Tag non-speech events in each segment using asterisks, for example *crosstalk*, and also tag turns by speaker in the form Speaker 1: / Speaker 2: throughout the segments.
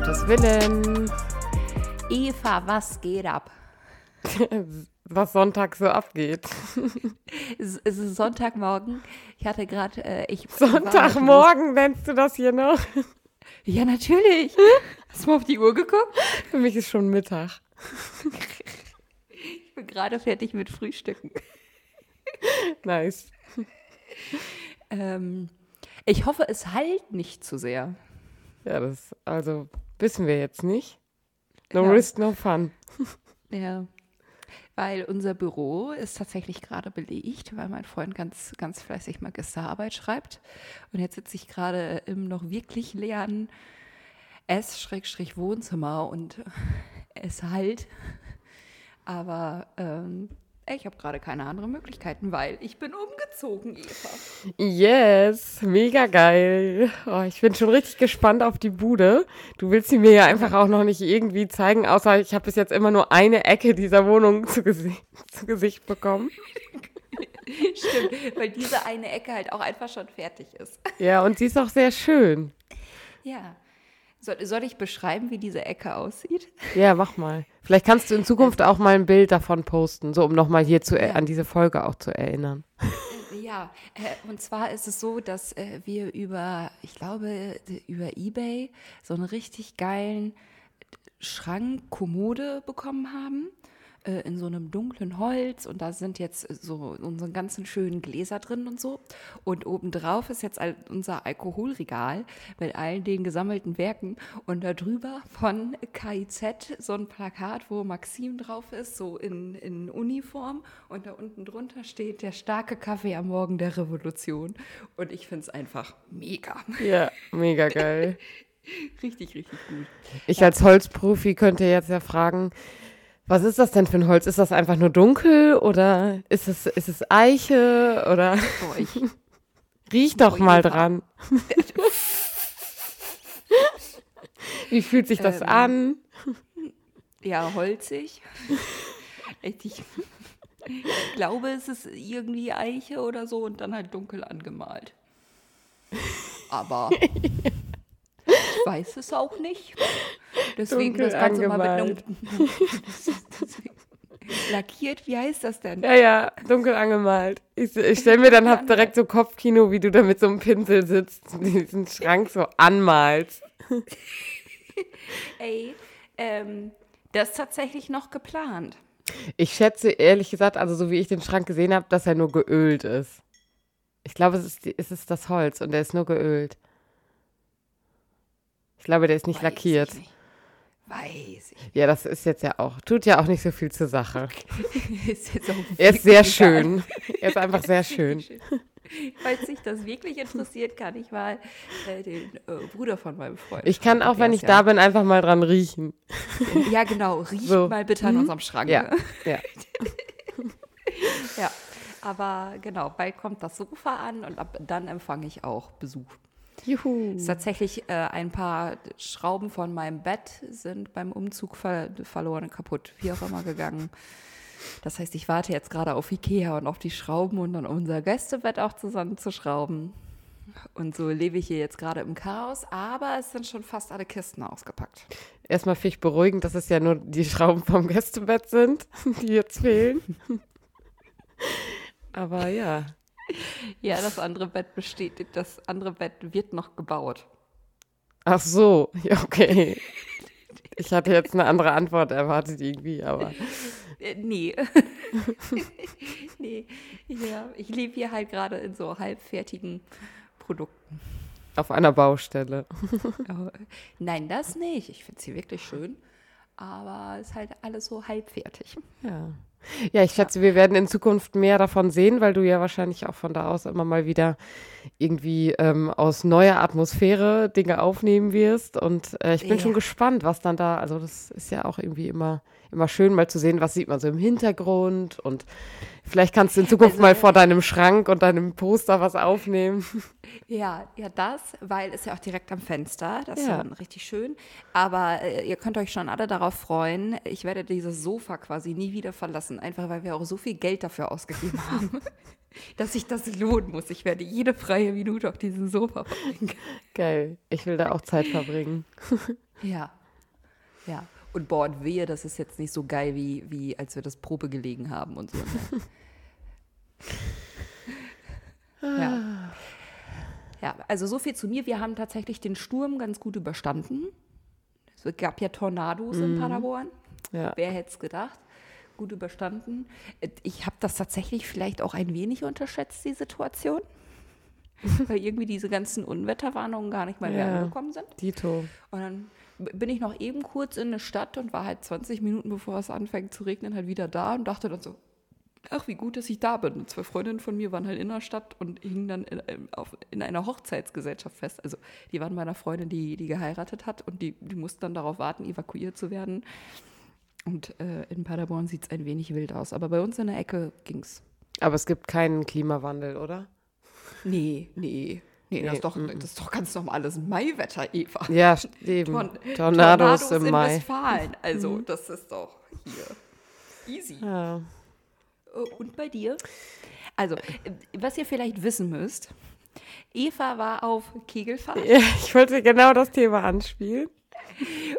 Speaker 1: Gottes Willen.
Speaker 2: Eva, was geht ab? *laughs*
Speaker 1: Was Sonntag so abgeht.
Speaker 2: Es ist Sonntagmorgen. Ich hatte gerade, äh, ich.
Speaker 1: Sonntagmorgen nennst du das hier noch?
Speaker 2: Ja, natürlich. Hast du mal auf die Uhr geguckt?
Speaker 1: Für mich ist schon Mittag.
Speaker 2: Ich bin gerade fertig mit Frühstücken.
Speaker 1: Nice.
Speaker 2: Ähm, ich hoffe, es halt nicht zu sehr.
Speaker 1: Ja, das, also, wissen wir jetzt nicht. No
Speaker 2: Ja.
Speaker 1: risk, no fun. *laughs*
Speaker 2: Ja. Weil unser Büro ist tatsächlich gerade belegt, weil mein Freund ganz, ganz fleißig Magisterarbeit schreibt. Und jetzt sitze ich gerade im noch wirklich leeren S-Wohnzimmer und *laughs* es halt. Aber ähm, ich habe gerade keine anderen Möglichkeiten, weil ich bin umgezogen, Eva.
Speaker 1: Yes, mega geil. Oh, ich bin schon richtig gespannt auf die Bude. Du willst sie mir ja einfach auch noch nicht irgendwie zeigen, außer ich habe bis jetzt immer nur eine Ecke dieser Wohnung *laughs* zu, Gesi zu Gesicht bekommen. *laughs*
Speaker 2: Stimmt, weil diese eine Ecke halt auch einfach schon fertig ist.
Speaker 1: Ja, und sie ist auch sehr schön.
Speaker 2: Ja. Soll, soll ich beschreiben, wie diese Ecke aussieht?
Speaker 1: Ja, mach mal. Vielleicht kannst du in Zukunft auch mal ein Bild davon posten, so um nochmal hier zu,
Speaker 2: Ja.
Speaker 1: an diese Folge auch zu erinnern.
Speaker 2: Ja, äh, und zwar ist es so, dass äh, wir über, ich glaube, über Ebay so einen richtig geilen Schrank, Kommode bekommen haben. Äh, In so einem dunklen Holz und da sind jetzt so unsere ganzen schönen Gläser drin und so. Und obendrauf ist jetzt unser Alkoholregal mit all den gesammelten Werken und da drüber von KIZ so ein Plakat, wo Maxim drauf ist, so in, in Uniform und da unten drunter steht der starke Kaffee am Morgen der Revolution. Und ich finde es einfach mega.
Speaker 1: Ja, mega *laughs* geil.
Speaker 2: Richtig, richtig gut.
Speaker 1: Ich als Holzprofi könnte jetzt ja fragen, was ist das denn für ein Holz? Ist das einfach nur dunkel oder ist es, ist es Eiche oder
Speaker 2: Boah, ich, *laughs*
Speaker 1: riech doch
Speaker 2: Oh,
Speaker 1: mal dran. *laughs* Wie fühlt sich das
Speaker 2: Ähm,
Speaker 1: an?
Speaker 2: Ja, holzig. *laughs* Ich, glaube, es ist irgendwie Eiche oder so und dann halt dunkel angemalt. Aber weiß es auch nicht. Deswegen
Speaker 1: Dunkel
Speaker 2: das Ganze mal mit
Speaker 1: angemalt. *laughs*
Speaker 2: einem lackiert. Wie heißt das denn?
Speaker 1: Ja, ja, dunkel angemalt. Ich, ich stelle mir dann hab direkt so Kopfkino, wie du da mit so einem Pinsel sitzt und diesen Schrank so anmalst. *laughs*
Speaker 2: Ey, ähm, das ist tatsächlich noch geplant.
Speaker 1: Ich schätze ehrlich gesagt, also so wie ich den Schrank gesehen habe, dass er nur geölt ist. Ich glaube, es ist, es ist das Holz und er ist nur geölt. Ich glaube, der ist nicht
Speaker 2: Weiß
Speaker 1: lackiert.
Speaker 2: Ich nicht. Weiß ich.
Speaker 1: Ja, das ist jetzt ja auch, tut ja auch nicht so viel zur Sache. *laughs*
Speaker 2: Ist jetzt auch *laughs*
Speaker 1: Er ist sehr
Speaker 2: wirklich
Speaker 1: schön. Er ist einfach sehr *laughs* schön.
Speaker 2: Falls sich das wirklich interessiert, kann ich mal äh, den äh, Bruder von meinem Freund.
Speaker 1: Ich kann auch, wenn ich
Speaker 2: ist
Speaker 1: da bin, einfach mal dran riechen.
Speaker 2: Ja, ja genau. Riecht
Speaker 1: So.
Speaker 2: mal bitte an unserem Schrank.
Speaker 1: Ja, ja.
Speaker 2: ja. Aber genau, bald kommt das Sofa an und ab dann empfange ich auch Besuch.
Speaker 1: Juhu.
Speaker 2: Es ist tatsächlich äh, ein paar Schrauben von meinem Bett sind beim Umzug ver verloren, kaputt, wie auch immer gegangen. Das heißt, ich warte jetzt gerade auf Ikea und auf die Schrauben und dann unser Gästebett auch zusammenzuschrauben. Und so lebe ich hier jetzt gerade im Chaos, aber es sind schon fast alle Kisten ausgepackt.
Speaker 1: Erstmal finde ich beruhigend, dass es ja nur die Schrauben vom Gästebett sind, *laughs* die jetzt fehlen. *laughs* Aber ja. *laughs*
Speaker 2: Ja, das andere Bett besteht, das andere Bett wird noch gebaut.
Speaker 1: Ach so, ja, okay. Ich hatte jetzt eine andere Antwort erwartet irgendwie, aber
Speaker 2: Äh, nee. *laughs* nee. Ja, ich lebe hier halt gerade in so halbfertigen Produkten.
Speaker 1: auf einer Baustelle.
Speaker 2: Aber, *laughs* nein, das nicht. Ich finde sie wirklich schön. Aber es ist halt alles so halbfertig.
Speaker 1: Ja. Ja, ich schätze, wir werden in Zukunft mehr davon sehen, weil du ja wahrscheinlich auch von da aus immer mal wieder irgendwie ähm, aus neuer Atmosphäre Dinge aufnehmen wirst. Und äh, ich bin
Speaker 2: Ja.
Speaker 1: schon gespannt, was dann da, also das ist ja auch irgendwie immer, immer schön, mal zu sehen, was sieht man so im Hintergrund. Und vielleicht kannst du in Zukunft
Speaker 2: Also-
Speaker 1: mal vor deinem Schrank und deinem Poster was aufnehmen. *laughs*
Speaker 2: Ja, ja, das, weil es ja auch direkt am Fenster. Das
Speaker 1: Ja.
Speaker 2: ist ja richtig schön. Aber äh, ihr könnt euch schon alle darauf freuen. Ich werde dieses Sofa quasi nie wieder verlassen. Einfach weil wir auch so viel Geld dafür ausgegeben *laughs* haben, dass sich das lohnen muss. Ich werde jede freie Minute auf diesem Sofa verbringen.
Speaker 1: Geil. Ich will da auch Zeit verbringen.
Speaker 2: Ja. Ja. Und boah, und wehe, das ist jetzt nicht so geil, wie, wie als wir das Probe gelegen haben und so. Ne? ja. ja, also so viel zu mir. Wir haben tatsächlich den Sturm ganz gut überstanden. Es gab ja Tornados in Paderborn.
Speaker 1: Ja.
Speaker 2: Wer hätte es gedacht? Gut überstanden. Ich habe das tatsächlich vielleicht auch ein wenig unterschätzt, die Situation. *laughs* Weil irgendwie diese ganzen Unwetterwarnungen gar nicht mal mehr
Speaker 1: Ja.
Speaker 2: angekommen sind.
Speaker 1: Dito.
Speaker 2: Und dann bin ich noch eben kurz in eine Stadt und war halt 20 Minuten bevor es anfängt zu regnen, halt wieder da und dachte dann so, ach, wie gut, dass ich da bin. Und zwei Freundinnen von mir waren halt in der Stadt und hingen dann in, in- auf, in einer Hochzeitsgesellschaft fest. Also die waren bei einer Freundin, die, die geheiratet hat und die, die mussten dann darauf warten, evakuiert zu werden. Und äh, in Paderborn sieht es ein wenig wild aus. Aber bei uns in der Ecke ging's.
Speaker 1: Aber es gibt keinen Klimawandel, oder?
Speaker 2: Nee, nee. Nee, das,
Speaker 1: Nee,
Speaker 2: ist doch, das ist doch ganz normales Maiwetter, Eva.
Speaker 1: Ja, eben.
Speaker 2: Torn
Speaker 1: Tornados, im
Speaker 2: in
Speaker 1: Mai.
Speaker 2: Westfalen. Also, das ist doch hier easy.
Speaker 1: Ja.
Speaker 2: Äh, Und bei dir? Also, was ihr vielleicht wissen müsst, Eva war auf Kegelfahrt
Speaker 1: ja, ich wollte genau das Thema anspielen.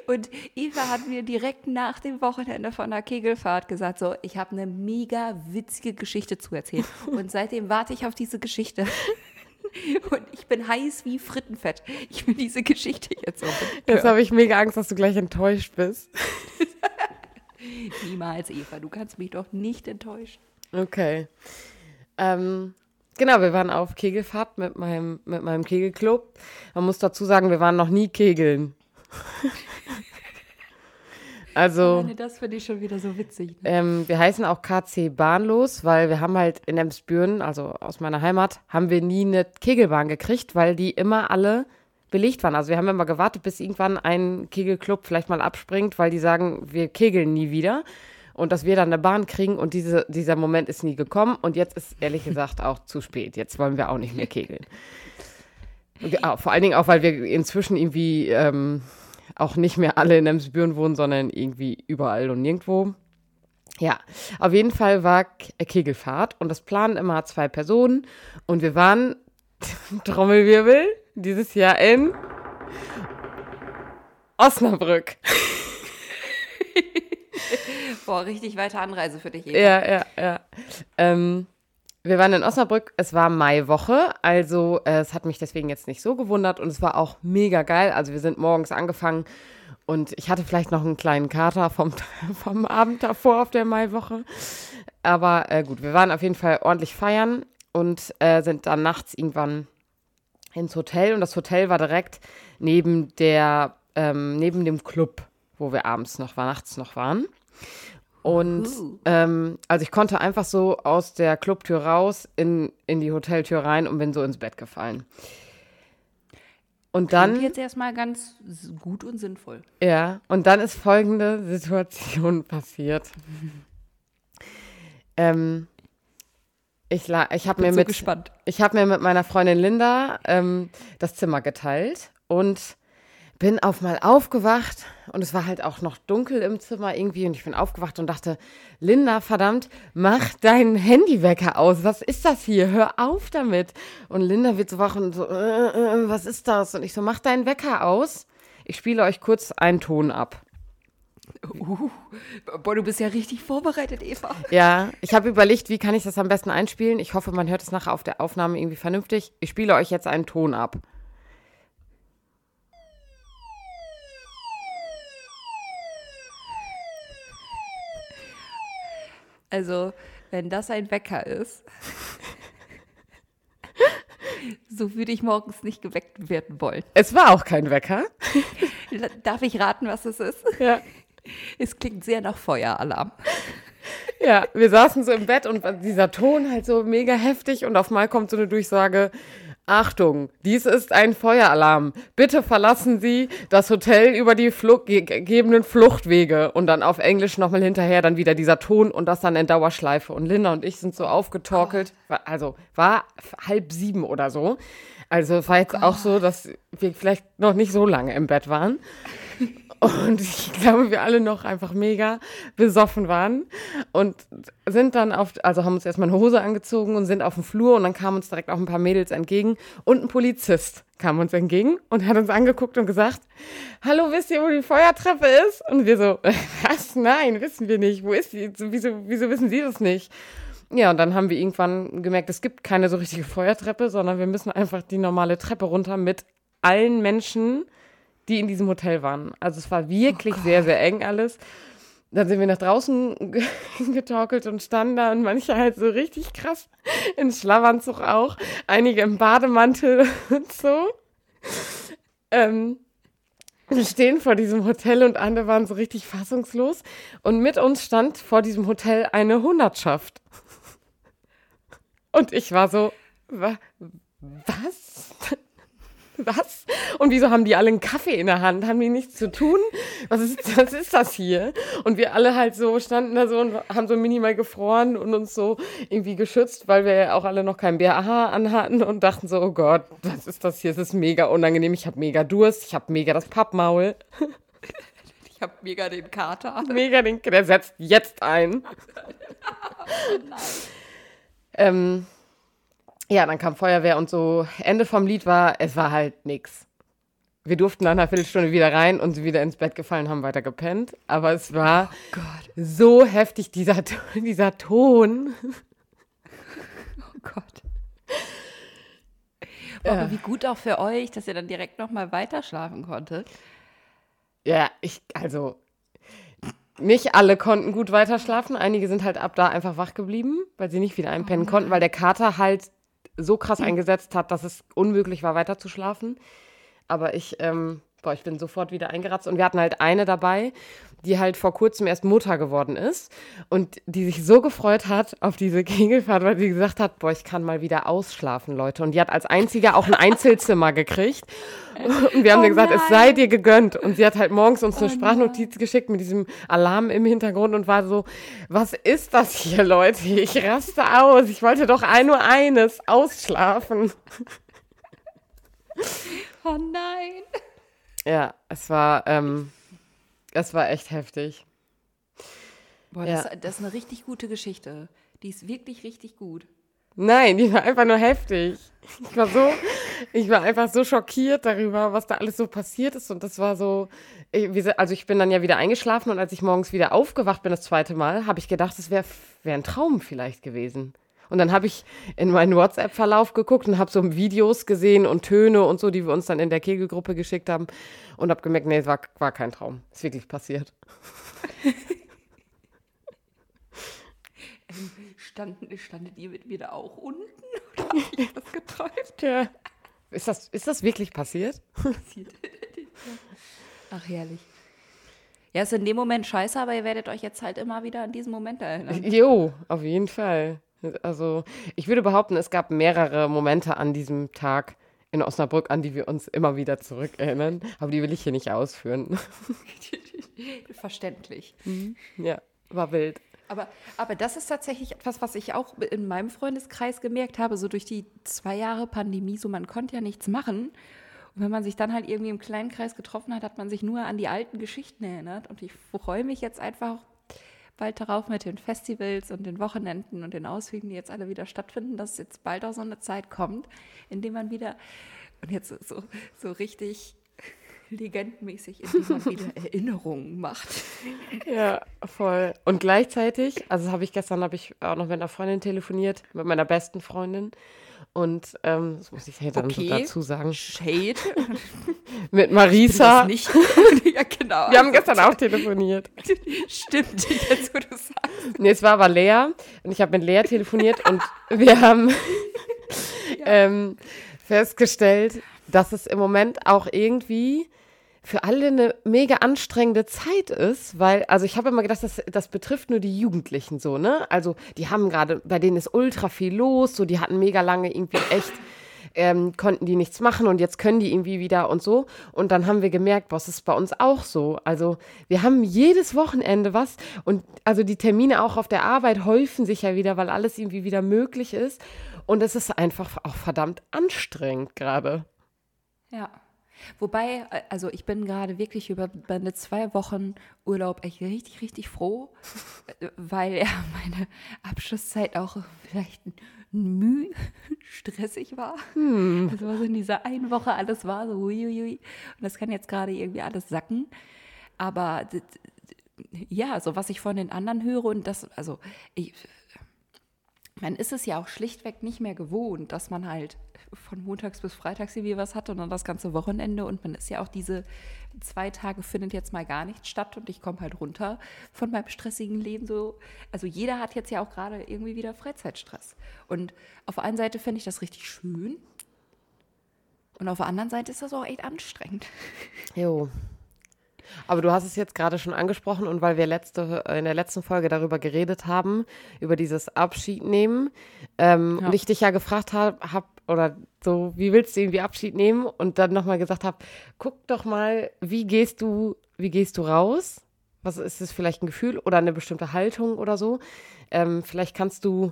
Speaker 2: und Eva hat mir direkt nach dem Wochenende von der Kegelfahrt gesagt, so, ich habe eine mega witzige Geschichte zu erzählen. *laughs* Und seitdem warte ich auf diese Geschichte. *laughs* Und ich bin heiß wie Frittenfett. Ich will diese Geschichte jetzt unbedingt
Speaker 1: Jetzt habe ich mega Angst, dass du gleich enttäuscht bist. *laughs*
Speaker 2: Niemals, Eva. Du kannst mich doch nicht enttäuschen.
Speaker 1: Okay. Ähm, genau, wir waren auf Kegelfahrt mit meinem, mit meinem Kegelclub. Man muss dazu sagen, wir waren noch nie kegeln. *laughs* also,
Speaker 2: Alleine das finde ich schon wieder so witzig. Ne?
Speaker 1: ähm, wir heißen auch KC Bahnlos, weil wir haben halt in Emsbüren, also aus meiner Heimat, haben wir nie eine Kegelbahn gekriegt, weil die immer alle belegt waren. Also wir haben immer gewartet, bis irgendwann ein Kegelclub vielleicht mal abspringt, weil die sagen, wir kegeln nie wieder. Und dass wir dann eine Bahn kriegen und diese, dieser Moment ist nie gekommen. Und jetzt ist ehrlich gesagt auch zu spät. Jetzt wollen wir auch nicht mehr kegeln. Ah, vor allen Dingen auch, weil wir inzwischen irgendwie ähm, auch nicht mehr alle in Emsbüren wohnen, sondern irgendwie überall und nirgendwo. Ja, auf jeden Fall war K- Kegelfahrt und das planen immer zwei Personen und wir waren, *laughs* Trommelwirbel, dieses Jahr in Osnabrück. *laughs*
Speaker 2: Boah, richtig weite Anreise für dich, Eva.
Speaker 1: Ja, ja, ja. Ähm, wir waren in Osnabrück, es war Maiwoche, also äh, es hat mich deswegen jetzt nicht so gewundert und es war auch mega geil. Also wir sind morgens angefangen und ich hatte vielleicht noch einen kleinen Kater vom, *laughs* vom Abend davor auf der Maiwoche. Aber äh, gut, wir waren auf jeden Fall ordentlich feiern und äh, sind dann nachts irgendwann ins Hotel und das Hotel war direkt neben der, ähm, neben dem Club, wo wir abends noch war, nachts noch waren. Und ähm, also ich konnte einfach so aus der Clubtür raus in, in die Hoteltür rein und bin so ins Bett gefallen. Und
Speaker 2: Dann
Speaker 1: dann,
Speaker 2: jetzt erstmal ganz gut und sinnvoll.
Speaker 1: ja, und dann ist folgende Situation *laughs* passiert. ähm, ich ich habe mir
Speaker 2: so
Speaker 1: mit
Speaker 2: gespannt.
Speaker 1: ich habe mir mit meiner Freundin Linda ähm, das Zimmer geteilt und bin auf mal aufgewacht und es war halt auch noch dunkel im Zimmer irgendwie und ich bin aufgewacht und dachte, Linda, verdammt, mach deinen Handywecker aus. Was ist das hier? Hör auf damit. Und Linda wird so wach und so, äh, äh, was ist das? Und ich so, mach deinen Wecker aus. Ich spiele euch kurz einen Ton ab.
Speaker 2: Uh, boah, du bist ja richtig vorbereitet, Eva.
Speaker 1: Ja, ich habe überlegt, wie kann ich das am besten einspielen. Ich hoffe, man hört es nachher auf der Aufnahme irgendwie vernünftig. Ich spiele euch jetzt einen Ton ab.
Speaker 2: Also, wenn das ein Wecker ist, *laughs* so würde ich morgens nicht geweckt werden wollen.
Speaker 1: Es war auch kein Wecker.
Speaker 2: Darf ich raten, was es ist?
Speaker 1: Ja.
Speaker 2: Es klingt sehr nach Feueralarm.
Speaker 1: Ja, wir saßen so im Bett und dieser Ton halt so mega heftig und auf mal kommt so eine Durchsage. Achtung, dies ist ein Feueralarm. Bitte verlassen Sie das Hotel über die Flucht, ge gegebenen Fluchtwege. Und dann auf Englisch nochmal hinterher dann wieder dieser Ton und das dann in Dauerschleife. Und Linda und ich sind so aufgetorkelt. War- Also war halb sieben oder so. Also es war jetzt auch so, dass wir vielleicht noch nicht so lange im Bett waren. Und ich glaube, wir alle noch einfach mega besoffen waren und sind dann auf, also haben uns erstmal eine Hose angezogen und sind auf dem Flur und dann kamen uns direkt auch ein paar Mädels entgegen und ein Polizist kam uns entgegen und hat uns angeguckt und gesagt, hallo, wisst ihr, wo die Feuertreppe ist? Und wir so, *laughs* was? Nein, wissen wir nicht. Wo ist die? Wieso, wieso wissen Sie das nicht? Ja, und dann haben wir irgendwann gemerkt, es gibt keine so richtige Feuertreppe, sondern wir müssen einfach die normale Treppe runter mit allen Menschen, die in diesem Hotel waren. Also es war wirklich oh sehr, sehr eng alles. Dann sind wir nach draußen *laughs* getorkelt und standen da und manche halt so richtig krass in Schlafanzug auch, einige im Bademantel *laughs* und so. Ähm, wir stehen vor diesem Hotel und andere waren so richtig fassungslos. Und mit uns stand vor diesem Hotel eine Hundertschaft. Und ich war so, wa was? Was? Und wieso haben die alle einen Kaffee in der Hand? Haben die nichts zu tun? Was ist, *laughs* was ist das hier? Und wir alle halt so standen da so und haben so minimal gefroren und uns so irgendwie geschützt, weil wir ja auch alle noch kein BAH anhatten und dachten so, oh Gott, was ist das hier? Es ist mega unangenehm. Ich habe mega Durst. Ich habe mega das Pappmaul. *laughs*
Speaker 2: Ich habe mega den Kater.
Speaker 1: Mega den, der setzt jetzt ein. *laughs* oh nein. Ähm, ja, dann kam Feuerwehr und so. Ende vom Lied war, es war halt nix. Wir durften nach einer Viertelstunde wieder rein und sind wieder ins Bett gefallen, haben weiter gepennt. Aber es war oh so heftig, dieser, *laughs* dieser Ton. *laughs*
Speaker 2: Oh Gott. Boah. Aber wie gut auch für euch, dass ihr dann direkt nochmal weiter schlafen konntet.
Speaker 1: Ja, ich, also, nicht alle konnten gut weiter schlafen. Einige sind halt ab da einfach wach geblieben, weil sie nicht wieder einpennen oh konnten, weil der Kater halt so krass mhm. eingesetzt hat, dass es unmöglich war, weiter zu schlafen. Aber ich, ähm, boah, ich bin sofort wieder eingeratzt. Und wir hatten halt eine dabei, die halt vor kurzem erst Mutter geworden ist und die sich so gefreut hat auf diese *laughs* Kegelfahrt, weil sie gesagt hat, boah, ich kann mal wieder ausschlafen, Leute. Und die hat als einzige auch ein Einzelzimmer gekriegt. Und wir haben oh ihr gesagt, nein. es sei dir gegönnt. Und sie hat halt morgens uns eine oh Sprachnotiz nein. geschickt mit diesem Alarm im Hintergrund und war so, was ist das hier, Leute? Ich raste aus. Ich wollte doch ein nur eines, ausschlafen.
Speaker 2: Oh nein.
Speaker 1: Ja, es war, ähm, es war echt heftig.
Speaker 2: Boah, das, ja. das ist eine richtig gute Geschichte. Die ist wirklich richtig gut.
Speaker 1: Nein, die war einfach nur heftig. Ich war so, ich war einfach so schockiert darüber, was da alles so passiert ist. Und das war so, also ich bin dann ja wieder eingeschlafen und als ich morgens wieder aufgewacht bin, das zweite Mal, habe ich gedacht, es wäre wär ein Traum vielleicht gewesen. Und dann habe ich in meinen WhatsApp-Verlauf geguckt und habe so Videos gesehen und Töne und so, die wir uns dann in der Kegelgruppe geschickt haben und habe gemerkt, nee, es war, war kein Traum. Ist wirklich passiert. *laughs*
Speaker 2: standen, standet ihr mit mir da auch unten? *laughs* Oder habe ich das geträumt?
Speaker 1: Ja. Ist das, ist das wirklich *laughs* passiert?
Speaker 2: Ach, herrlich. Ja, ist in dem Moment scheiße, aber ihr werdet euch jetzt halt immer wieder an diesen Moment erinnern.
Speaker 1: Jo, auf jeden Fall. Also ich würde behaupten, es gab mehrere Momente an diesem Tag in Osnabrück, an die wir uns immer wieder zurückerinnern, aber die will ich hier nicht ausführen. *laughs*
Speaker 2: Verständlich.
Speaker 1: Mhm. Ja, war wild.
Speaker 2: Aber, aber das ist tatsächlich etwas, was ich auch in meinem Freundeskreis gemerkt habe, so durch die zwei Jahre Pandemie, so man konnte ja nichts machen. Und wenn man sich dann halt irgendwie im kleinen Kreis getroffen hat, hat man sich nur an die alten Geschichten erinnert. Und ich freue mich jetzt einfach bald darauf mit den Festivals und den Wochenenden und den Ausflügen, die jetzt alle wieder stattfinden, dass jetzt bald auch so eine Zeit kommt, in der man wieder, und jetzt so, so richtig legendenmäßig, in dem man wieder *laughs* Erinnerungen macht.
Speaker 1: Ja, voll. Und gleichzeitig, also habe ich gestern, habe ich auch noch mit einer Freundin telefoniert, mit meiner besten Freundin. Und ähm, das muss ich ja dann okay. so dazu sagen.
Speaker 2: Shade. *laughs*
Speaker 1: Mit Marisa.
Speaker 2: nicht. *laughs* ja, genau.
Speaker 1: Wir haben gestern auch telefoniert. *laughs*
Speaker 2: Stimmt, jetzt wo du sagst.
Speaker 1: Nee, es war aber Lea. Und ich habe mit Lea telefoniert und wir haben ja. ähm, festgestellt, dass es im Moment auch irgendwie für alle eine mega anstrengende Zeit ist, weil, also ich habe immer gedacht, das, das betrifft nur die Jugendlichen so, ne? Also die haben gerade, bei denen ist ultra viel los, so die hatten mega lange irgendwie echt, ähm, konnten die nichts machen und jetzt können die irgendwie wieder und so. Und dann haben wir gemerkt, boah, das ist bei uns auch so. Also wir haben jedes Wochenende was und also die Termine auch auf der Arbeit häufen sich ja wieder, weil alles irgendwie wieder möglich ist. Und es ist einfach auch verdammt anstrengend gerade.
Speaker 2: Ja. Wobei, äh, also ich bin gerade wirklich über meine zwei Wochen Urlaub echt richtig, richtig froh, äh, weil ja *laughs* meine Abschlusszeit auch vielleicht müh *laughs* stressig war. Hm. Das war so in dieser einen Woche, alles war so huiuiui. Und das kann jetzt gerade irgendwie alles sacken. Aber ja, so was ich von den anderen höre und das, also ich, man ist es ja auch schlichtweg nicht mehr gewohnt, dass man halt von montags bis freitags irgendwie was hat und dann das ganze Wochenende und man ist ja auch diese zwei Tage findet jetzt mal gar nichts statt und ich komme halt runter von meinem stressigen Leben so. Also jeder hat jetzt ja auch gerade irgendwie wieder Freizeitstress. Und auf der einen Seite finde ich das richtig schön und auf der anderen Seite ist das auch echt anstrengend.
Speaker 1: Jo, aber du hast es jetzt gerade schon angesprochen und weil wir letzte, in der letzten Folge darüber geredet haben, über dieses Abschied nehmen, ähm, ja. und ich dich ja gefragt habe, hab, oder so, wie willst du irgendwie Abschied nehmen? Und dann nochmal gesagt habe, guck doch mal, wie gehst du, wie gehst du raus? Was ist es vielleicht ein Gefühl oder eine bestimmte Haltung oder so? Ähm, vielleicht kannst du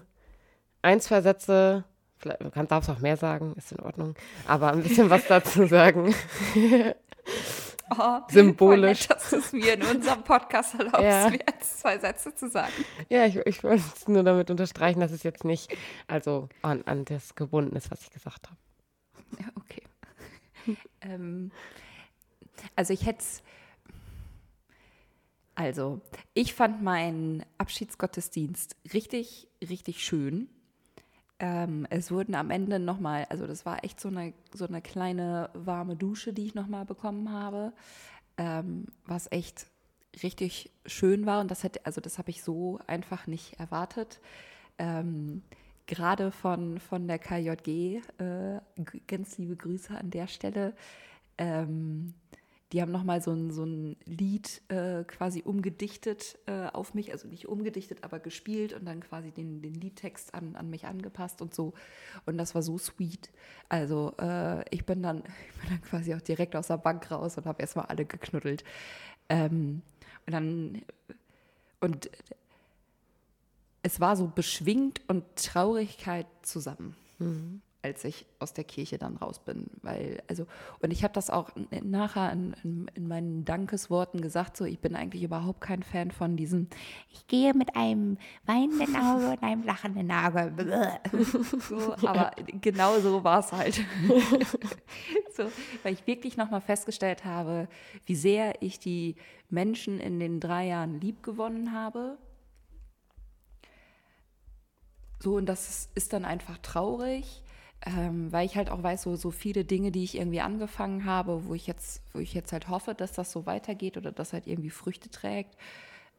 Speaker 1: ein, zwei Sätze, vielleicht kann, darfst auch mehr sagen, ist in Ordnung, aber ein bisschen was dazu *laughs* sagen. *laughs*
Speaker 2: Oh, symbolisch. Nett, dass es mir in unserem Podcast erlaubst, ja. mir zwei Sätze zu sagen.
Speaker 1: Ja, ich, ich wollte es nur damit unterstreichen, dass es jetzt nicht also an, an das gebunden ist, was ich gesagt habe.
Speaker 2: Ja, okay. *laughs* ähm, also ich hätte es. Also, ich fand meinen Abschiedsgottesdienst richtig, richtig schön. Ähm, es wurden am Ende nochmal, also das war echt so eine, so eine kleine warme Dusche, die ich nochmal bekommen habe, ähm, was echt richtig schön war und das hätte, also das habe ich so einfach nicht erwartet. Ähm, Gerade von, von der KJG, äh, ganz liebe Grüße an der Stelle. Ähm, die haben nochmal so ein, so ein Lied äh, quasi umgedichtet äh, auf mich, also nicht umgedichtet, aber gespielt und dann quasi den, den Liedtext an, an mich angepasst und so. Und das war so sweet. Also äh, ich, bin dann, *laughs* ich bin dann quasi auch direkt aus der Bank raus und habe erstmal alle geknuddelt. Ähm, und dann, und es war so beschwingt und Traurigkeit zusammen. Mhm als ich aus der Kirche dann raus bin. Weil, also, und ich habe das auch nachher in, in, in, meinen Dankesworten gesagt, so, ich bin eigentlich überhaupt kein Fan von diesem, ich gehe mit einem weinenden Auge und einem lachenden Auge. *laughs* so, aber genau so war es halt. *laughs* so, weil ich wirklich nochmal festgestellt habe, wie sehr ich die Menschen in den drei Jahren lieb gewonnen habe. So, und das ist dann einfach traurig ähm, weil ich halt auch weiß, so, so viele Dinge, die ich irgendwie angefangen habe, wo ich jetzt, wo ich jetzt halt hoffe, dass das so weitergeht oder dass halt irgendwie Früchte trägt,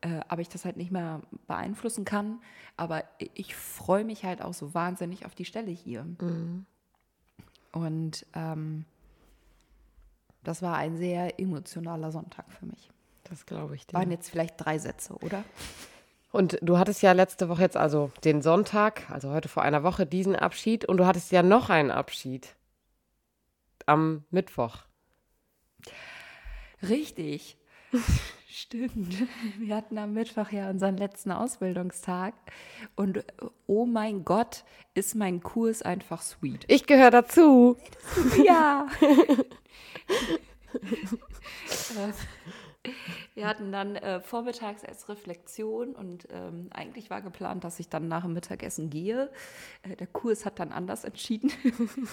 Speaker 2: äh, aber ich das halt nicht mehr beeinflussen kann. Aber ich, freue mich halt auch so wahnsinnig auf die Stelle hier. Mhm. Und ähm, das war ein sehr emotionaler Sonntag für mich.
Speaker 1: Das glaube ich.
Speaker 2: Dir. Waren jetzt vielleicht drei Sätze, oder?
Speaker 1: Und du hattest ja letzte Woche jetzt also den Sonntag, also heute vor einer Woche, diesen Abschied und du hattest ja noch einen Abschied am Mittwoch.
Speaker 2: Richtig. *laughs* Stimmt. Wir hatten am Mittwoch ja unseren letzten Ausbildungstag und oh mein Gott, ist mein Kurs einfach sweet.
Speaker 1: Ich gehöre dazu.
Speaker 2: Ja. *laughs* *laughs* Wir hatten dann äh, vormittags als Reflexion und ähm, eigentlich war geplant, dass ich dann nach dem Mittagessen gehe. Äh, der Kurs hat dann anders entschieden,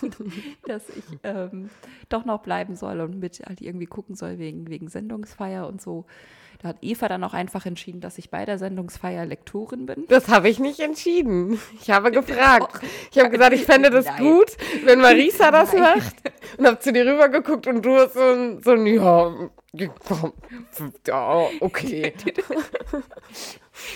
Speaker 2: *laughs* dass ich ähm, doch noch bleiben soll und mit halt irgendwie gucken soll wegen, wegen Sendungsfeier und so. Da hat Eva dann auch einfach entschieden, dass ich bei der Sendungsfeier Lektorin bin.
Speaker 1: Das habe ich nicht entschieden. Ich habe *laughs* gefragt. Ich habe gesagt, ich fände das Nein. gut, wenn Marisa das Nein. macht. Und habe zu dir rübergeguckt und du hast so ein, so ein ja, ja, okay.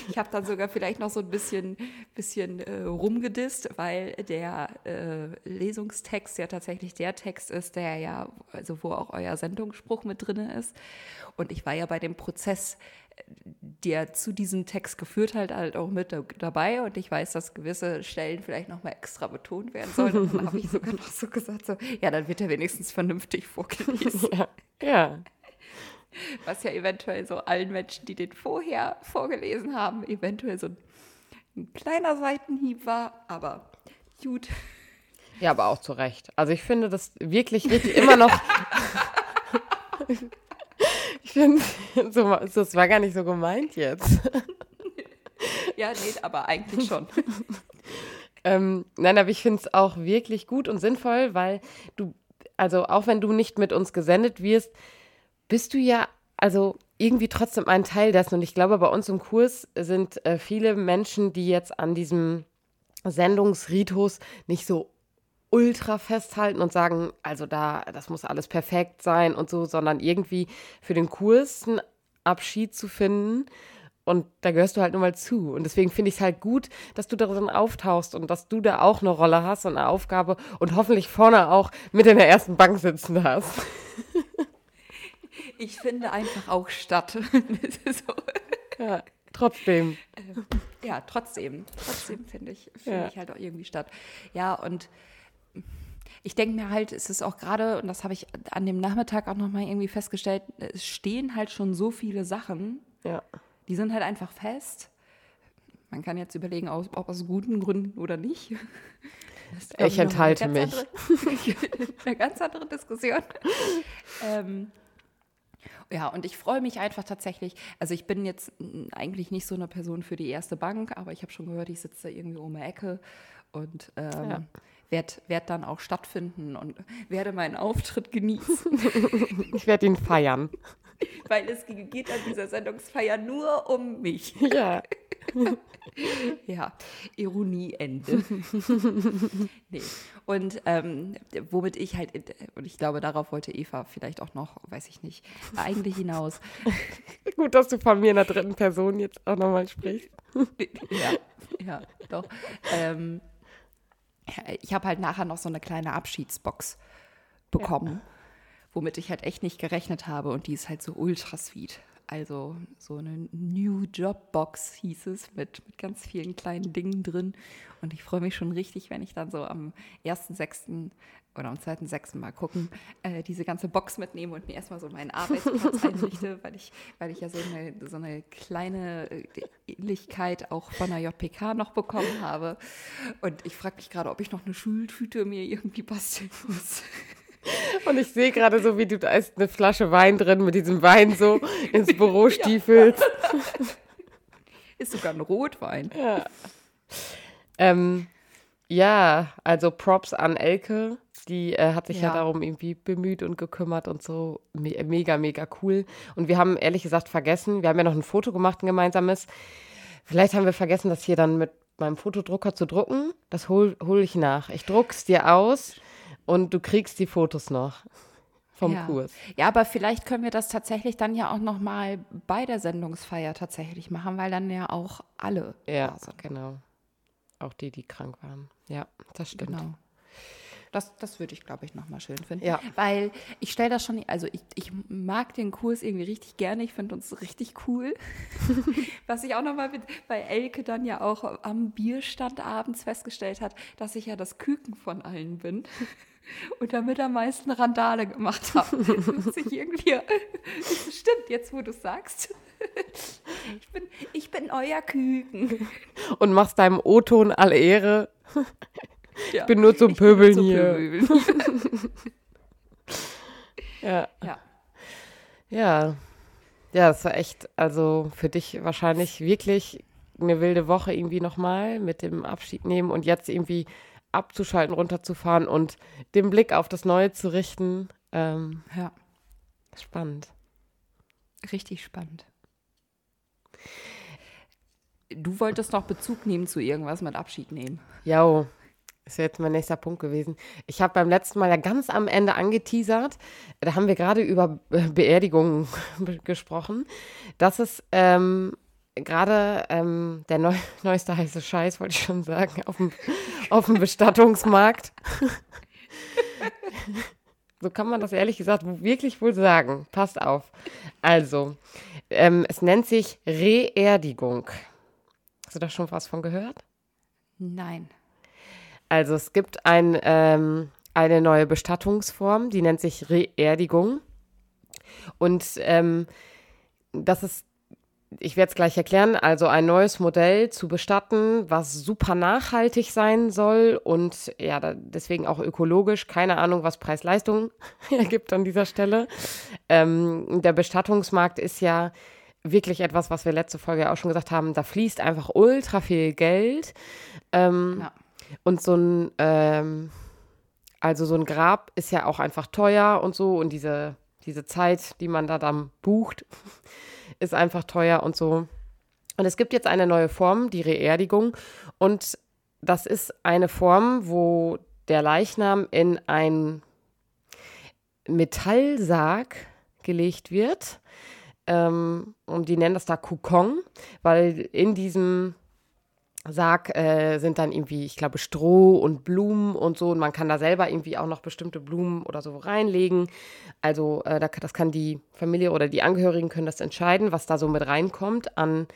Speaker 2: Ich habe dann sogar vielleicht noch so ein bisschen, bisschen äh, rumgedisst, weil der äh, Lesungstext ja tatsächlich der Text ist, der ja, also wo auch euer Sendungsspruch mit drin ist. Und ich war ja bei dem Prozess, der zu diesem Text geführt hat, halt auch mit dabei. Und ich weiß, dass gewisse Stellen vielleicht nochmal extra betont werden sollen. Und dann habe ich sogar noch so gesagt, so, ja, dann wird er wenigstens vernünftig vorgelesen.
Speaker 1: ja. ja.
Speaker 2: Was ja eventuell so allen Menschen, die den vorher vorgelesen haben, eventuell so ein, ein kleiner Seitenhieb war, aber gut.
Speaker 1: Ja, aber auch zu Recht. Also ich finde das wirklich, wirklich immer noch. *laughs* Ich finde, *laughs* so, das war gar nicht so gemeint jetzt. *laughs*
Speaker 2: Ja, nee, aber eigentlich schon. *laughs*
Speaker 1: Ähm, nein, aber ich finde es auch wirklich gut und sinnvoll, weil du, also auch wenn du nicht mit uns gesendet wirst, bist du ja, also irgendwie trotzdem ein Teil dessen. Und ich glaube, bei uns im Kurs sind äh, viele Menschen, die jetzt an diesem Sendungsritus nicht so ultra festhalten und sagen, also da, das muss alles perfekt sein und so, sondern irgendwie für den Kurs einen Abschied zu finden. Und da gehörst du halt nur mal zu. Und deswegen finde ich es halt gut, dass du darin auftauchst und dass du da auch eine Rolle hast und eine Aufgabe und hoffentlich vorne auch mit in der ersten Bank sitzen hast.
Speaker 2: Ich finde einfach auch statt. *laughs* so.
Speaker 1: Ja, trotzdem.
Speaker 2: Ähm, ja, trotzdem. Trotzdem finde ich, finde
Speaker 1: Ja.
Speaker 2: ich halt auch irgendwie statt. Ja, und ich denke mir halt, es ist auch gerade, und das habe ich an dem Nachmittag auch nochmal irgendwie festgestellt, es stehen halt schon so viele Sachen,
Speaker 1: Ja.
Speaker 2: die sind halt einfach fest. Man kann jetzt überlegen, ob aus guten Gründen oder nicht. *laughs*
Speaker 1: Ich
Speaker 2: noch mal eine
Speaker 1: enthalte
Speaker 2: ganz Andere, *laughs* eine ganz andere Diskussion. *laughs* ähm, ja, und ich freue mich einfach tatsächlich. Also ich bin jetzt eigentlich nicht so eine Person für die erste Bank, aber ich habe schon gehört, ich sitze da irgendwie um die Ecke und ähm,
Speaker 1: Ja.
Speaker 2: Werde werd dann auch stattfinden und werde meinen Auftritt genießen, *laughs*
Speaker 1: Ich werde ihn feiern.
Speaker 2: weil es geht an dieser Sendungsfeier nur um mich. *laughs*
Speaker 1: Ja. *laughs*
Speaker 2: Ja, Ironie Ende. nee. Und ähm, womit ich halt, und ich glaube, darauf wollte Eva vielleicht auch noch, weiß ich nicht, eigentlich hinaus.
Speaker 1: Gut, dass du von mir in der dritten Person jetzt auch nochmal sprichst.
Speaker 2: ja, ja, doch. Ähm, ich habe halt nachher noch so eine kleine Abschiedsbox bekommen, womit ich halt echt nicht gerechnet habe und die ist halt so ultra sweet. Also so eine New Job Box hieß es mit, mit ganz vielen kleinen Dingen drin. Und ich freue mich schon richtig, wenn ich dann so am 1.6. oder am 2.6. mal gucken, äh, diese ganze Box mitnehme und mir erstmal so meinen Arbeitsplatz *laughs* einrichte, weil ich, weil ich ja so eine, so eine kleine äh, Ähnlichkeit auch von der JPK noch bekommen habe. Und ich frage mich gerade, ob ich noch eine Schultüte mir irgendwie basteln muss. *laughs*
Speaker 1: Und ich sehe gerade so, wie du, da ist eine Flasche Wein drin, mit diesem Wein so ins *laughs* Büro stiefelst.
Speaker 2: Ist sogar ein Rotwein.
Speaker 1: Ja. Ähm, ja, also Props an Elke. Die äh, hat sich ja.
Speaker 2: Ja.
Speaker 1: darum irgendwie bemüht und gekümmert und so. Me mega, mega cool. Und wir haben ehrlich gesagt vergessen, wir haben ja noch ein Foto gemacht, ein gemeinsames. Vielleicht haben wir vergessen, das hier dann mit meinem Fotodrucker zu drucken. Das hol, hol ich nach. Ich druck's dir aus und du kriegst die Fotos noch vom
Speaker 2: ja.
Speaker 1: Kurs.
Speaker 2: Ja, aber vielleicht können wir das tatsächlich dann ja auch noch mal bei der Sendungsfeier tatsächlich machen, weil dann ja auch alle
Speaker 1: Ja, genau. Auch die, die krank waren. Ja, das stimmt.
Speaker 2: Genau. Das, das würde ich, glaube ich, nochmal schön finden.
Speaker 1: Ja.
Speaker 2: Weil ich stelle das schon, also ich, ich mag den Kurs irgendwie richtig gerne. Ich finde uns richtig cool. *laughs* Was ich auch nochmal bei Elke dann ja auch am Bierstand abends festgestellt hat, dass ich ja das Küken von allen bin. *laughs* Und damit am meisten Randale gemacht habe. *laughs* Ich irgendwie. Stimmt, jetzt wo du sagst. Ich bin, ich bin euer Küken.
Speaker 1: Und machst deinem O-Ton alle Ehre.
Speaker 2: Ja.
Speaker 1: Ich bin nur zum
Speaker 2: nur
Speaker 1: Pöbeln hier.
Speaker 2: Pöbeln.
Speaker 1: Ja.
Speaker 2: Ja.
Speaker 1: Ja. Ja, das war echt, also für dich wahrscheinlich wirklich eine wilde Woche irgendwie nochmal mit dem Abschied nehmen und jetzt irgendwie abzuschalten, runterzufahren und den Blick auf das Neue zu richten. Ähm,
Speaker 2: ja,
Speaker 1: spannend.
Speaker 2: richtig spannend. Du wolltest noch Bezug nehmen zu irgendwas mit Abschied nehmen.
Speaker 1: Ja, ist jetzt mein nächster Punkt gewesen. Ich habe beim letzten Mal ja ganz am Ende angeteasert, da haben wir gerade über Be- Beerdigungen *laughs* gesprochen, dass es ähm, gerade ähm, der neu, *laughs* neueste heiße Scheiß, wollte ich schon sagen, auf dem, *laughs* auf dem Bestattungsmarkt. so kann man das ehrlich gesagt wirklich wohl sagen. Passt auf. Also, ähm, es nennt sich Reerdigung. Hast du da schon was von gehört?
Speaker 2: Nein.
Speaker 1: Also es gibt ein, ähm, eine neue Bestattungsform, die nennt sich Reerdigung. Und ähm, das ist ich werde es gleich erklären, also ein neues Modell zu bestatten, was super nachhaltig sein soll und ja, da, deswegen auch ökologisch. Keine Ahnung, was Preis-Leistung *laughs* ergibt an dieser Stelle. Ähm, der Bestattungsmarkt ist ja wirklich etwas, was wir letzte Folge auch schon gesagt haben. Da fließt einfach ultra viel Geld. Ähm, ja. Und so ein, ähm, also so ein Grab ist ja auch einfach teuer und so und diese, diese Zeit, die man da dann bucht *laughs* ist einfach teuer und so. Und es gibt jetzt eine neue Form, die Reerdigung. Und das ist eine Form, wo der Leichnam in ein Metallsarg gelegt wird. Ähm, und die nennen das da Kukong, weil in diesem Sarg äh, sind dann irgendwie, ich glaube, Stroh und Blumen und so. Und man kann da selber irgendwie auch noch bestimmte Blumen oder so reinlegen. Also äh, das kann die Familie oder die Angehörigen können das entscheiden, was da so mit reinkommt an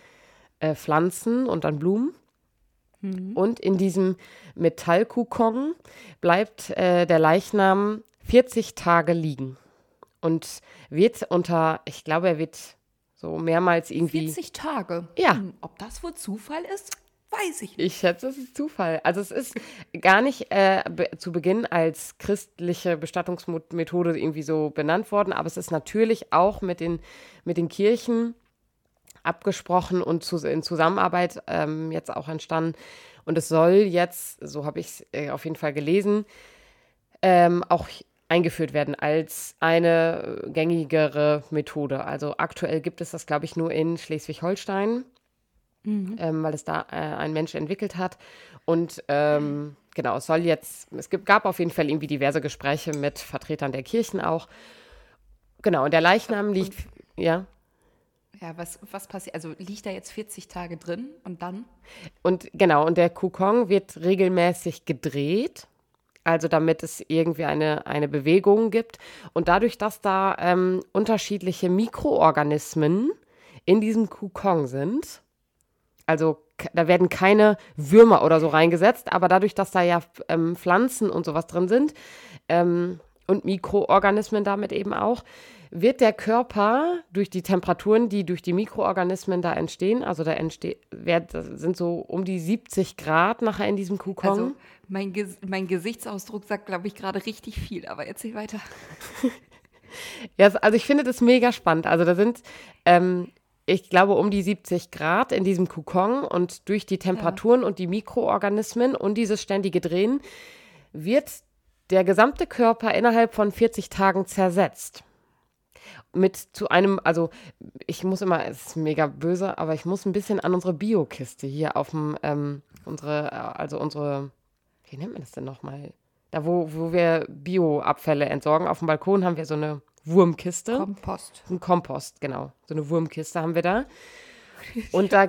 Speaker 1: äh, Pflanzen und an Blumen. Mhm. Und in diesem Metallkukon bleibt äh, der Leichnam 40 Tage liegen und wird unter, ich glaube, er wird so mehrmals irgendwie.
Speaker 2: 40 Tage?
Speaker 1: Ja. Hm,
Speaker 2: ob das wohl Zufall ist? Weiß ich
Speaker 1: nicht. Ich schätze, es ist Zufall. Also es ist gar nicht äh, zu Beginn als christliche Bestattungsmethode irgendwie so benannt worden, aber es ist natürlich auch mit den, mit den Kirchen abgesprochen und zu, in Zusammenarbeit ähm, jetzt auch entstanden. Und es soll jetzt, so habe ich es äh, auf jeden Fall gelesen, ähm, auch eingeführt werden als eine gängigere Methode. Also aktuell gibt es das, glaube ich, nur in Schleswig-Holstein mhm. ähm, weil es da äh, ein Mensch entwickelt hat. Und ähm, genau, es soll jetzt, es gibt, gab auf jeden Fall irgendwie diverse Gespräche mit Vertretern der Kirchen auch. Genau, und der Leichnam liegt, und, ja.
Speaker 2: Ja, was, was passiert? Also liegt da jetzt 40 Tage drin und dann?
Speaker 1: Und genau, und der Kokon wird regelmäßig gedreht, also damit es irgendwie eine, eine Bewegung gibt. Und dadurch, dass da ähm, unterschiedliche Mikroorganismen in diesem Kokon sind, also da werden keine Würmer oder so reingesetzt, aber dadurch, dass da ja ähm, Pflanzen und sowas drin sind ähm, und Mikroorganismen damit eben auch, wird der Körper durch die Temperaturen, die durch die Mikroorganismen da entstehen, also da entsteht, sind so um die 70 Grad nachher in diesem Kokon. Also
Speaker 2: mein, Ges mein Gesichtsausdruck sagt, glaube ich, gerade richtig viel, aber erzähl weiter. *laughs*
Speaker 1: ja, also ich finde das mega spannend. Also da sind ähm, ich glaube, um die 70 Grad in diesem Kokon und durch die Temperaturen ja. und die Mikroorganismen und dieses ständige Drehen wird der gesamte Körper innerhalb von 40 Tagen zersetzt. Mit zu einem, also ich muss immer, es ist mega böse, aber ich muss ein bisschen an unsere Biokiste hier auf dem, ähm, unsere, also unsere, wie nennt man das denn nochmal? Da, wo, wo wir Bioabfälle entsorgen, auf dem Balkon haben wir so eine Wurmkiste.
Speaker 2: Kompost.
Speaker 1: Ein Kompost, genau. So eine Wurmkiste haben wir da. *laughs* Und da,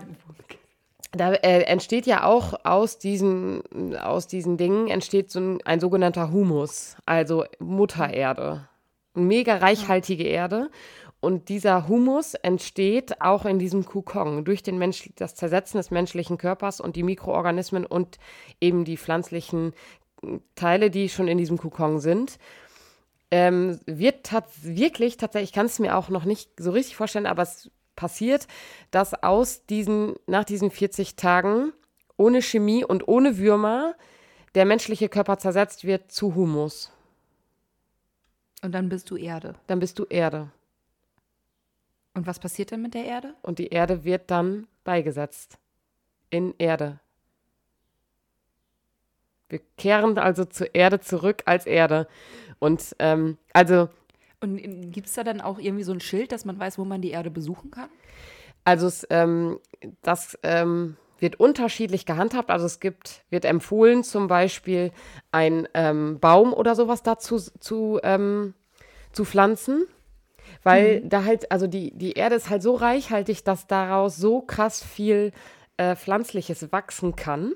Speaker 1: da äh, entsteht ja auch aus diesen, aus diesen Dingen entsteht so ein, ein sogenannter Humus, also Muttererde. Mega reichhaltige Erde. Und dieser Humus entsteht auch in diesem Kokon durch den Mensch, das Zersetzen des menschlichen Körpers und die Mikroorganismen und eben die pflanzlichen Teile, die schon in diesem Kokon sind ähm, wird tats wirklich tatsächlich, ich kann es mir auch noch nicht so richtig vorstellen, aber es passiert, dass aus diesen, nach diesen 40 Tagen ohne Chemie und ohne Würmer der menschliche Körper zersetzt wird zu Humus.
Speaker 2: Und dann bist du Erde.
Speaker 1: Dann bist du Erde.
Speaker 2: Und was passiert dann mit der Erde?
Speaker 1: Und die Erde wird dann beigesetzt. In Erde. Wir kehren also zur Erde zurück als Erde. Und ähm, also.
Speaker 2: Und gibt es da dann auch irgendwie so ein Schild, dass man weiß, wo man die Erde besuchen kann?
Speaker 1: Also es, ähm, das ähm, wird unterschiedlich gehandhabt. Also es gibt, wird empfohlen, zum Beispiel einen ähm, Baum oder sowas dazu zu, ähm, zu pflanzen. Weil mhm. da halt, also die, die Erde ist halt so reichhaltig, dass daraus so krass viel äh, Pflanzliches wachsen kann.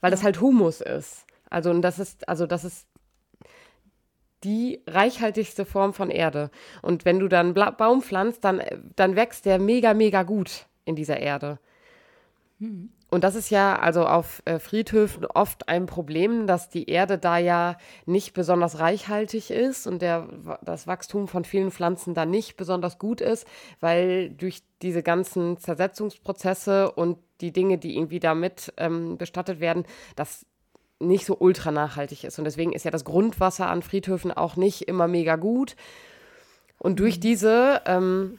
Speaker 1: Weil das halt Humus ist. Also, und das ist, also das ist die reichhaltigste Form von Erde. Und wenn du dann Bla Baum pflanzt, dann, dann wächst der mega, mega gut in dieser Erde.
Speaker 2: Hm.
Speaker 1: und das ist ja also auf äh, Friedhöfen oft ein Problem, dass die Erde da ja nicht besonders reichhaltig ist und der, das Wachstum von vielen Pflanzen da nicht besonders gut ist, weil durch diese ganzen Zersetzungsprozesse und die Dinge, die irgendwie damit ähm, bestattet werden, das nicht so ultra nachhaltig ist. Und deswegen ist ja das Grundwasser an Friedhöfen auch nicht immer mega gut. Und durch diese, ähm,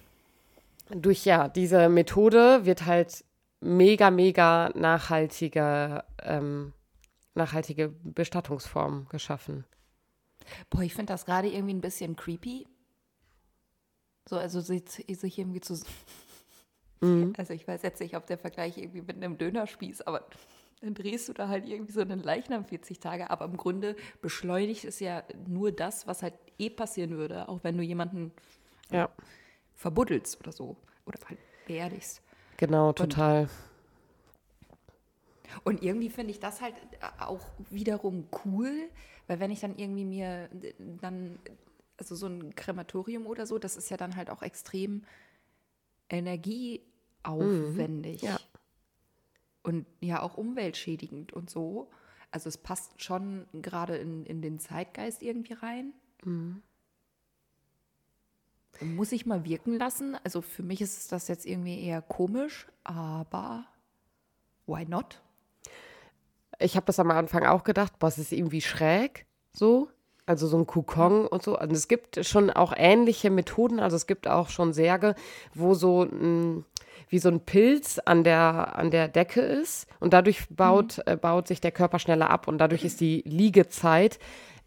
Speaker 1: durch ja, diese Methode wird halt mega, mega nachhaltige, ähm, nachhaltige Bestattungsform geschaffen.
Speaker 2: Boah, ich finde das gerade irgendwie ein bisschen creepy. So, also sich, sich irgendwie zu. Mhm. *laughs* Also ich weiß jetzt nicht, ob der Vergleich irgendwie mit einem Dönerspieß, aber dann drehst du da halt irgendwie so einen Leichnam 40 Tage, aber im Grunde beschleunigt es ja nur das, was halt eh passieren würde, auch wenn du jemanden ja. verbuddelst oder so oder halt beerdigst.
Speaker 1: Genau, total.
Speaker 2: Und, und irgendwie finde ich das halt auch wiederum cool, weil wenn ich dann irgendwie mir dann, also so ein Krematorium oder so, das ist ja dann halt auch extrem energieaufwendig. Mhm, ja. Und ja auch umweltschädigend und so. Also es passt schon gerade in, in den Zeitgeist irgendwie rein. Mhm muss ich mal wirken lassen. Also für mich ist das jetzt irgendwie eher komisch, aber why not?
Speaker 1: Ich habe das am Anfang auch gedacht, boah, es ist irgendwie schräg, so. Also so ein Kokon und so. Also es gibt schon auch ähnliche Methoden. Also es gibt auch schon Särge, wo so ein, wie so ein Pilz an der, an der Decke ist und dadurch baut, mhm. äh, baut sich der Körper schneller ab und dadurch ist die Liegezeit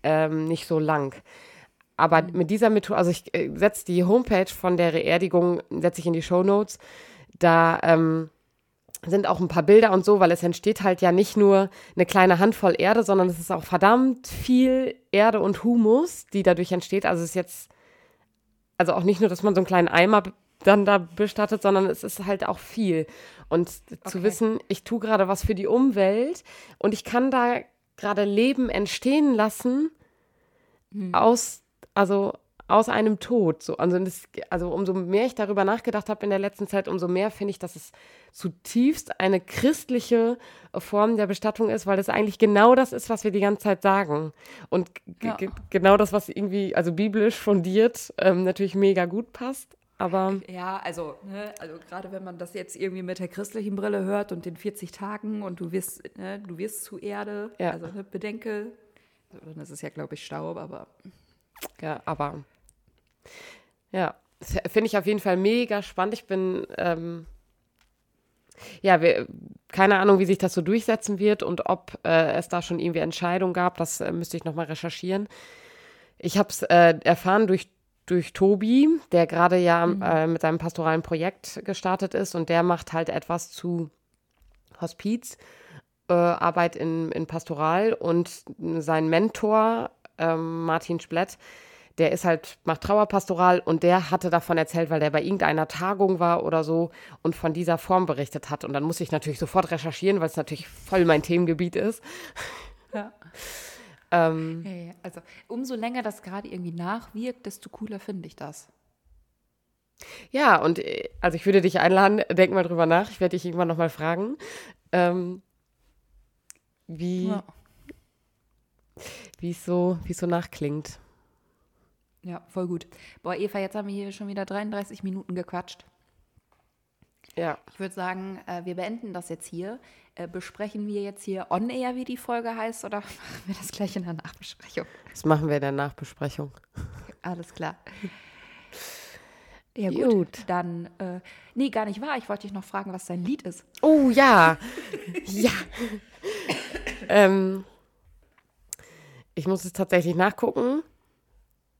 Speaker 1: ähm, nicht so lang. Aber mit dieser Methode, also ich äh, setze die Homepage von der Beerdigung, setze ich in die Show Notes. Da ähm, sind auch ein paar Bilder und so, weil es entsteht halt ja nicht nur eine kleine Handvoll Erde, sondern es ist auch verdammt viel Erde und Humus, die dadurch entsteht. Also es ist jetzt, also auch nicht nur, dass man so einen kleinen Eimer dann da bestattet, sondern es ist halt auch viel. Und okay. zu wissen, ich tue gerade was für die Umwelt und ich kann da gerade Leben entstehen lassen hm. aus also aus einem Tod. So, also, das, also umso mehr ich darüber nachgedacht habe in der letzten Zeit, umso mehr finde ich, dass es zutiefst eine christliche Form der Bestattung ist, weil das eigentlich genau das ist, was wir die ganze Zeit sagen. Und ja. genau das, was irgendwie, also biblisch fundiert, ähm, natürlich mega gut passt. Aber
Speaker 2: ja, also, ne, also gerade wenn man das jetzt irgendwie mit der christlichen Brille hört und den 40 Tagen und du wirst, ne, du wirst zu Erde, ja. also ne, bedenke, das ist ja, glaube ich, Staub, aber
Speaker 1: ja, aber ja, finde ich auf jeden Fall mega spannend. Ich bin, ähm, ja, wir, keine Ahnung, wie sich das so durchsetzen wird und ob äh, es da schon irgendwie Entscheidungen gab. Das äh, müsste ich nochmal recherchieren. Ich habe es äh, erfahren durch, durch Tobi, der gerade ja mhm. Äh, mit seinem pastoralen Projekt gestartet ist und der macht halt etwas zu Hospiz. Äh, in, in Pastoral und sein Mentor ähm, Martin Splett, der ist halt, macht Trauerpastoral und der hatte davon erzählt, weil der bei irgendeiner Tagung war oder so und von dieser Form berichtet hat. Und dann musste ich natürlich sofort recherchieren, weil es natürlich voll mein Themengebiet ist. Ja. *laughs*
Speaker 2: ähm, ja, ja. Also umso länger das gerade irgendwie nachwirkt, desto cooler finde ich das.
Speaker 1: Ja, und äh, also ich würde dich einladen, denk mal drüber nach. Ich werde dich irgendwann nochmal fragen, ähm, wie, ja wie es so, so nachklingt.
Speaker 2: Ja, voll gut. Boah, Eva, jetzt haben wir hier schon wieder 33 Minuten gequatscht. Ja. Ich würde sagen, äh, wir beenden das jetzt hier. Äh, besprechen wir jetzt hier on air, wie die Folge heißt, oder *laughs* machen wir das gleich in der Nachbesprechung?
Speaker 1: Das machen wir in der Nachbesprechung.
Speaker 2: Alles klar. Ja, gut. gut. Dann, äh, nee, gar nicht wahr. Ich wollte dich noch fragen, was dein Lied ist.
Speaker 1: Oh, ja. ja. *laughs* ähm, ich muss es tatsächlich nachgucken,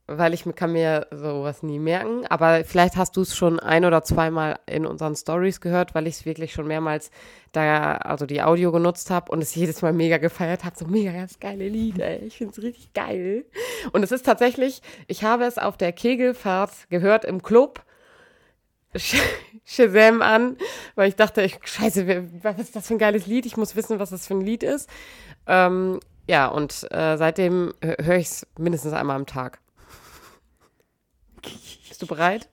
Speaker 1: weil ich kann mir sowas nie merken. Aber vielleicht hast du es schon ein oder zweimal in unseren Stories gehört, weil ich es wirklich schon mehrmals da, also die Audio genutzt habe und es jedes Mal mega gefeiert habe. So mega ganz geile Lieder. Ich finde es richtig geil. Und es ist tatsächlich, ich habe es auf der Kegelfahrt gehört im Club. Shazam an, weil ich dachte, ich, scheiße, was ist das für ein geiles Lied? Ich muss wissen, was das für ein Lied ist. Ähm, ja, und äh, seitdem höre ich es mindestens einmal am Tag. Bist du bereit?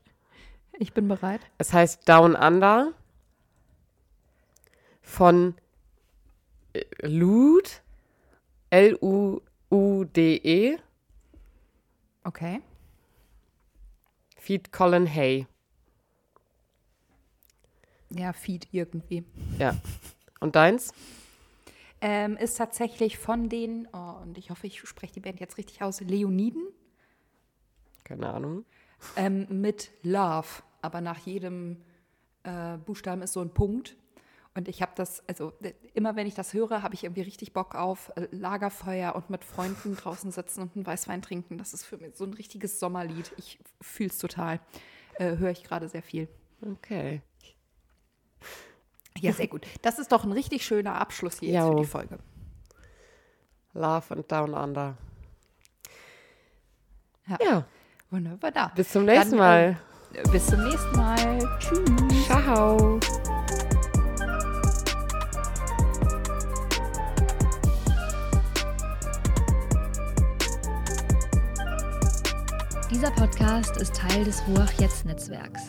Speaker 2: Ich bin bereit.
Speaker 1: Es heißt Down Under von äh, Lude. L-U-U-D-E.
Speaker 2: Okay.
Speaker 1: Feed Colin Hay.
Speaker 2: Ja, Feed irgendwie.
Speaker 1: Ja. Und deins?
Speaker 2: Ähm, ist tatsächlich von den, oh, und ich hoffe, ich spreche die Band jetzt richtig aus, Leoniden
Speaker 1: Keine Ahnung.
Speaker 2: Ähm, mit Love. Aber nach jedem äh, Buchstaben ist so ein Punkt. Und ich habe das, also immer wenn ich das höre, habe ich irgendwie richtig Bock auf äh, Lagerfeuer und mit Freunden draußen sitzen und einen Weißwein trinken. Das ist für mich so ein richtiges Sommerlied. Ich fühle es total. Äh, höre ich gerade sehr viel.
Speaker 1: Okay.
Speaker 2: Ja, sehr gut. Das ist doch ein richtig schöner Abschluss hier jetzt für die Folge.
Speaker 1: Love and Down Under.
Speaker 2: Ja.
Speaker 1: Ja,
Speaker 2: Wunderbar. Da.
Speaker 1: bis zum nächsten
Speaker 2: Dann,
Speaker 1: Mal.
Speaker 2: äh, bis zum nächsten Mal. Tschüss.
Speaker 1: Ciao.
Speaker 3: Dieser Podcast ist Teil des Ruach Jetzt Netzwerks.